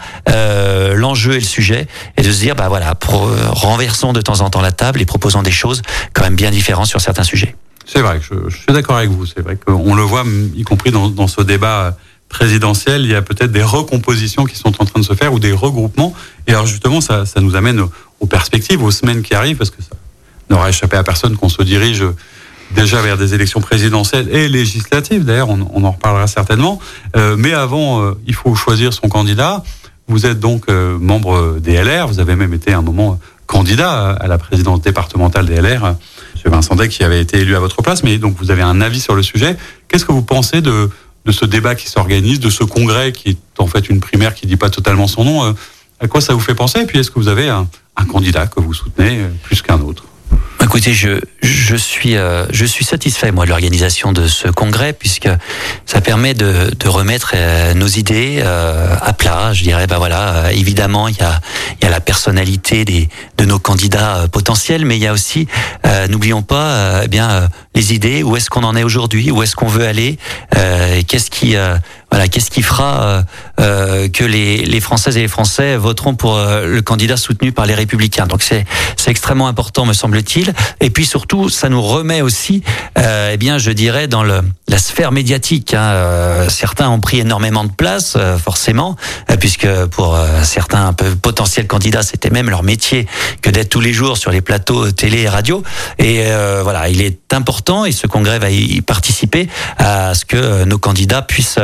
l'enjeu et le sujet, et de se dire bah voilà, pro, renversons de temps en temps la table et proposons des choses quand même bien sur certains sujets. C'est vrai, je, je suis d'accord avec vous. C'est vrai qu'on le voit, y compris dans, ce débat présidentiel, il y a peut-être des recompositions qui sont en train de se faire ou des regroupements. Et alors justement, ça, nous amène aux, perspectives, aux semaines qui arrivent, parce que ça n'aura échappé à personne qu'on se dirige déjà vers des élections présidentielles et législatives. D'ailleurs, on, on, en reparlera certainement. Euh, mais avant, euh, il faut choisir son candidat. Vous êtes donc euh, membre des LR. Vous avez même été un moment candidat à la présidence départementale des LR, M. Vincent Deck, qui avait été élu à votre place, mais donc vous avez un avis sur le sujet. Qu'est-ce que vous pensez de, de ce débat qui s'organise, de ce congrès qui est en fait une primaire qui dit pas totalement son nom À quoi ça vous fait penser? Et puis est-ce que vous avez un, un candidat que vous soutenez plus qu'un autre? Écoutez, je, je suis euh, je suis satisfait moi de l'organisation de ce congrès puisque ça permet de, de remettre euh, nos idées euh, à plat. Je dirais bah voilà, évidemment il y a y a la personnalité des de nos candidats potentiels, mais il y a aussi n'oublions pas eh bien les idées. Où est-ce qu'on en est aujourd'hui? Où est-ce qu'on veut aller? Qu'est-ce qui voilà, qu'est-ce qui fera euh, euh, que les, les, Françaises et les Français voteront pour euh, le candidat soutenu par les Républicains? Donc c'est c'est extrêmement important, me semble-t-il. Et puis surtout, ça nous remet aussi, euh, eh bien, je dirais, dans le, la sphère médiatique. Hein. Euh, certains ont pris énormément de place, forcément, puisque pour certains potentiels candidats, c'était même leur métier que d'être tous les jours sur les plateaux télé et radio. Et voilà, il est important, et ce congrès va y participer à ce que nos candidats puissent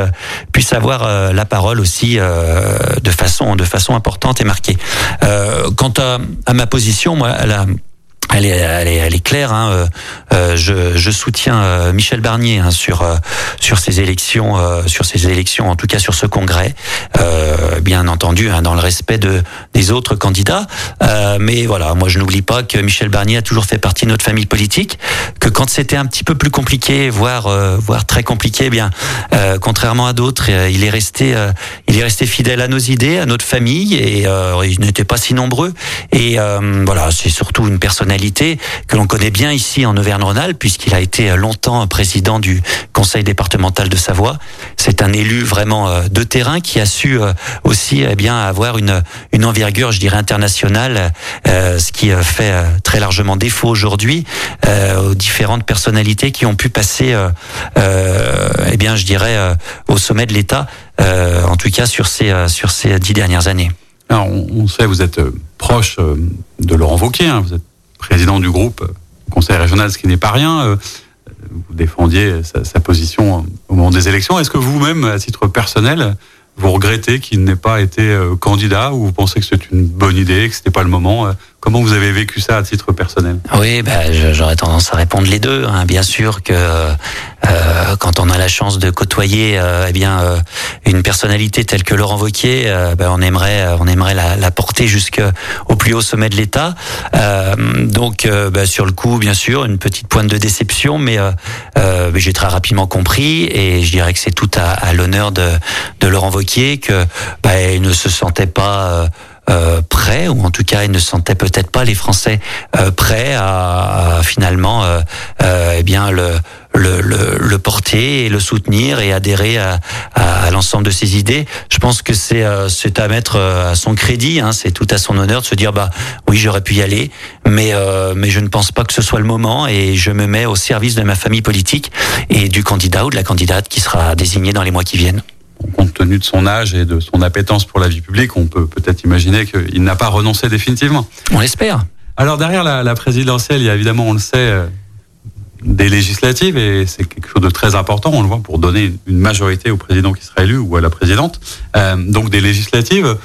puisse avoir euh, la parole aussi euh, de façon de façon importante et marquée. Euh, quant à, à ma position, moi, elle a elle est, elle est, elle est claire. Hein. Euh, euh je, je, soutiens euh, Michel Barnier hein, sur euh, sur ces élections, sur ces élections, en tout cas sur ce congrès, bien entendu, hein, dans le respect de des autres candidats. mais voilà, moi je n'oublie pas que Michel Barnier a toujours fait partie de notre famille politique. Que quand c'était un petit peu plus compliqué, voire voire très compliqué, eh bien contrairement à d'autres, il est resté il est resté fidèle à nos idées, à notre famille, et il n'était pas si nombreux. Et voilà, c'est surtout une personnalité que l'on connaît bien ici en Auvergne-Rhône-Alpes, puisqu'il a été longtemps président du conseil départemental de Savoie. C'est un élu vraiment euh, de terrain qui a su euh, aussi eh bien avoir une, une envergure, je dirais, internationale, euh, ce qui fait très largement défaut aujourd'hui aux différentes personnalités qui ont pu passer, eh bien, je dirais, au sommet de l'État, en tout cas sur ces, sur ces dix dernières années. Alors, on, sait, vous êtes proche de Laurent Wauquiez, hein, vous êtes président du groupe euh, Conseil régional, ce qui n'est pas rien. Euh, vous défendiez sa, position au moment des élections. Est-ce que vous-même, à titre personnel, vous regrettez qu'il n'ait pas été euh, candidat ou vous pensez que c'est une bonne idée, que ce n'était pas le moment Comment vous avez vécu ça à titre personnel? Oui, bah, j'aurais tendance à répondre les deux. Hein. Bien sûr que euh, quand on a la chance de côtoyer euh, eh bien euh, une personnalité telle que Laurent Wauquiez, euh, bah, on aimerait on aimerait la, la porter jusqu'au plus haut sommet de l'État. donc bah, sur le coup, bien sûr, une petite pointe de déception, mais j'ai très rapidement compris et je dirais que c'est tout à, à l'honneur de, de Laurent Wauquiez que bah, il ne se sentait pas euh, prêts, ou en tout cas ils ne sentaient peut-être pas les Français euh, prêts à, finalement euh, euh, eh bien le, le, le, le, porter et le soutenir et adhérer à, à, l'ensemble de ses idées. Je pense que c'est euh, c'est à mettre à son crédit, hein, c'est tout à son honneur de se dire bah oui j'aurais pu y aller, mais mais je ne pense pas que ce soit le moment et je me mets au service de ma famille politique et du candidat ou de la candidate qui sera désigné dans les mois qui viennent compte tenu de son âge et de son appétence pour la vie publique, on peut peut-être imaginer qu'il n'a pas renoncé définitivement. On l'espère. Alors derrière la, présidentielle, il y a évidemment, on le sait, euh, des législatives et c'est quelque chose de très important, on le voit, pour donner une majorité au président qui sera élu ou à la présidente. Euh, donc des législatives.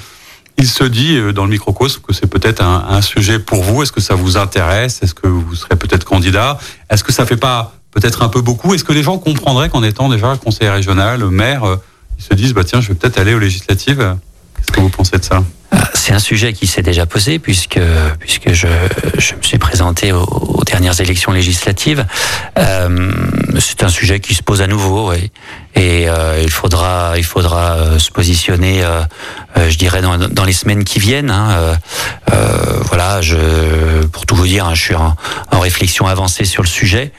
Il se dit euh, dans le microcosme que c'est peut-être un, un, sujet pour vous. Est-ce que ça vous intéresse? Est-ce que vous serez peut-être candidat? Est-ce que ça fait pas peut-être un peu beaucoup? Est-ce que les gens comprendraient qu'en étant déjà conseiller régional, maire, ils se disent bah tiens, je vais peut-être aller aux législatives. Qu'est-ce que vous pensez de ça? Ah, c'est un sujet qui s'est déjà posé puisque puisque je, je me suis présenté aux, dernières élections législatives. Euh, c'est un sujet qui se pose à nouveau et, et euh, il faudra il faudra euh, se positionner, je dirais dans, les semaines qui viennent. Hein. voilà, je pour tout vous dire, hein, je suis en, réflexion avancée sur le sujet.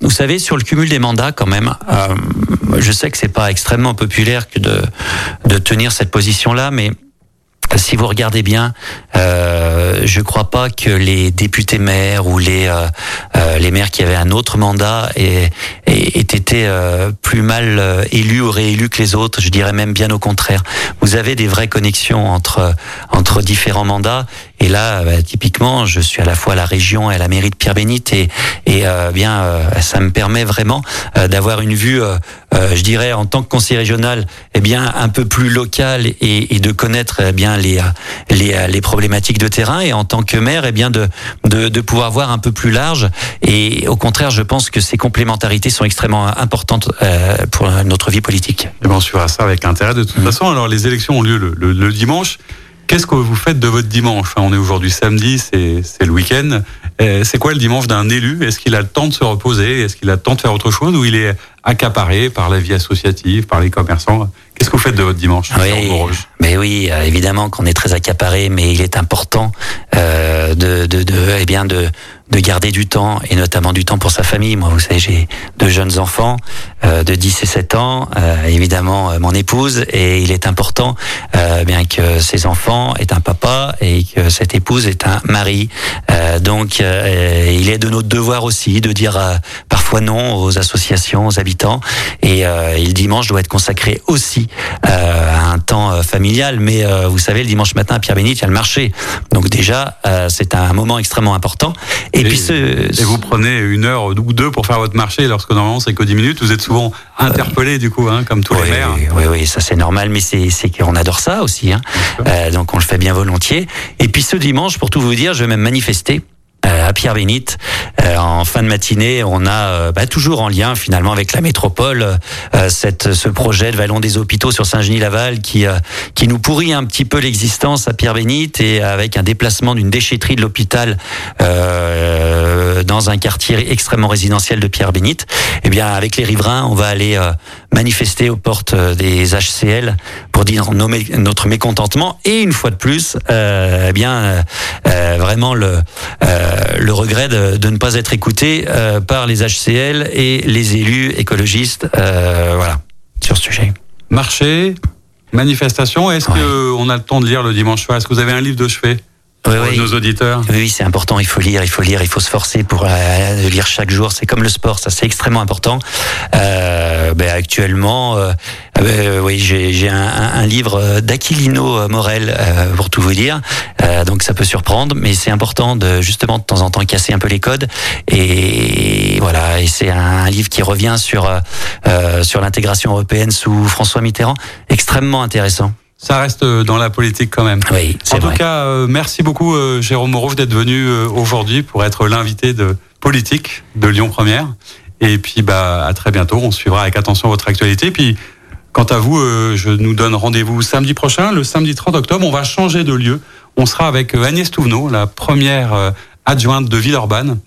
Vous savez, sur le cumul des mandats, quand même, euh, je sais que c'est pas extrêmement populaire que de, de tenir cette position-là, mais si vous regardez bien, euh, je crois pas que les députés maires ou les euh, les maires qui avaient un autre mandat aient, été plus mal élus ou réélus que les autres. Je dirais même bien au contraire. Vous avez des vraies connexions entre entre différents mandats. Et là, bah, typiquement, je suis à la fois à la région et à la mairie de Pierre-Bénite et, et bien, ça me permet vraiment d'avoir une vue, je dirais, en tant que conseiller régional, eh bien, un peu plus local et, et de connaître eh bien les, les, les problématiques de terrain et en tant que maire, eh bien de, de, de pouvoir voir un peu plus large. Et au contraire, je pense que ces complémentarités sont extrêmement importantes euh, pour notre vie politique. Et eh ben, on suivra ça avec intérêt de toute mmh. façon. Alors les élections ont lieu le, le, le dimanche. Qu'est-ce que vous faites de votre dimanche On est aujourd'hui samedi, c'est le week-end. Euh, c'est quoi le dimanche d'un élu Est-ce qu'il a le temps de se reposer Est-ce qu'il a le temps de faire autre chose Ou il est accaparé par la vie associative, par les commerçants Qu'est-ce que vous faites de votre dimanche oui, Mais oui, euh, évidemment qu'on est très accaparé, mais il est important euh, de, de, de, eh bien de, de garder du temps et notamment du temps pour sa famille. Moi, vous savez, j'ai deux jeunes enfants euh, de 10 et 7 ans, euh, évidemment euh, mon épouse, et il est important euh, bien que ces enfants aient un papa et que cette épouse est un mari. donc, il est de notre devoir aussi de dire parfois non aux associations, aux habitants, et, et le dimanche doit être consacré aussi à un temps familial. Mais vous savez, le dimanche matin à Pierre-Bénite, il y a le marché. Donc déjà, c'est un moment extrêmement important. Et, puis ce, et vous prenez une heure ou deux pour faire votre marché, lorsque normalement c'est que 10 minutes. Vous êtes souvent interpellé du coup, hein, comme tous les maires. Oui, oui, ça c'est normal, mais c'est qu'on adore ça aussi. Hein. Euh, donc on le fait bien volontiers. Et puis ce dimanche, pour tout vous dire, je vais même manifester à Pierre Bénite. Euh, en fin de matinée, on a euh, bah, toujours en lien finalement avec la métropole cette, ce projet de Vallon des Hôpitaux sur Saint-Genis-Laval qui qui nous pourrit un petit peu l'existence à Pierre Bénite et avec un déplacement d'une déchetterie de l'hôpital dans un quartier extrêmement résidentiel de Pierre Bénite. Eh bien, avec les riverains, on va aller manifester aux portes des HCL pour dire notre mécontentement et une fois de plus, eh bien vraiment le euh, le regret de, de, ne pas être écouté euh, par les HCL et les élus écologistes, euh, voilà, sur ce sujet. Marché, manifestation. Est-ce qu'on a le temps de lire le dimanche soir? Est-ce que vous avez un livre de chevet oui, nos auditeurs? Oui, c'est important. Il faut lire, il faut lire, il faut se forcer pour euh, lire chaque jour. C'est comme le sport, ça c'est extrêmement important. Euh, ben, actuellement, euh, euh oui, j'ai un, un, livre d'Aquilino Morel pour tout vous dire. donc ça peut surprendre, mais c'est important de justement de temps en temps casser un peu les codes. Et voilà, et c'est un, livre qui revient sur sur l'intégration européenne sous François Mitterrand, extrêmement intéressant ça reste euh, dans la politique quand même. Oui, en tout cas, euh, merci beaucoup euh, Jérôme Moreau d'être venu aujourd'hui pour être l'invité de politique de Lyon Première. Et puis bah à très bientôt. On suivra avec attention votre actualité. Puis quant à vous, je nous donne rendez-vous samedi prochain, le samedi 30 octobre. On va changer de lieu. On sera avec Agnès Touvenot, la première adjointe de Villeurbanne.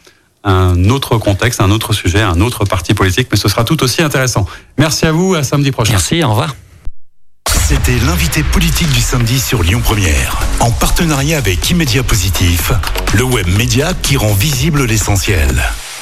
Un autre contexte, un autre sujet, un autre parti politique, mais ce sera tout aussi intéressant. Merci à vous, à samedi prochain. Merci, au revoir. C'était l'invité politique du samedi sur Lyon Première, en partenariat avec Immédia Positif, le web média qui rend visible l'essentiel.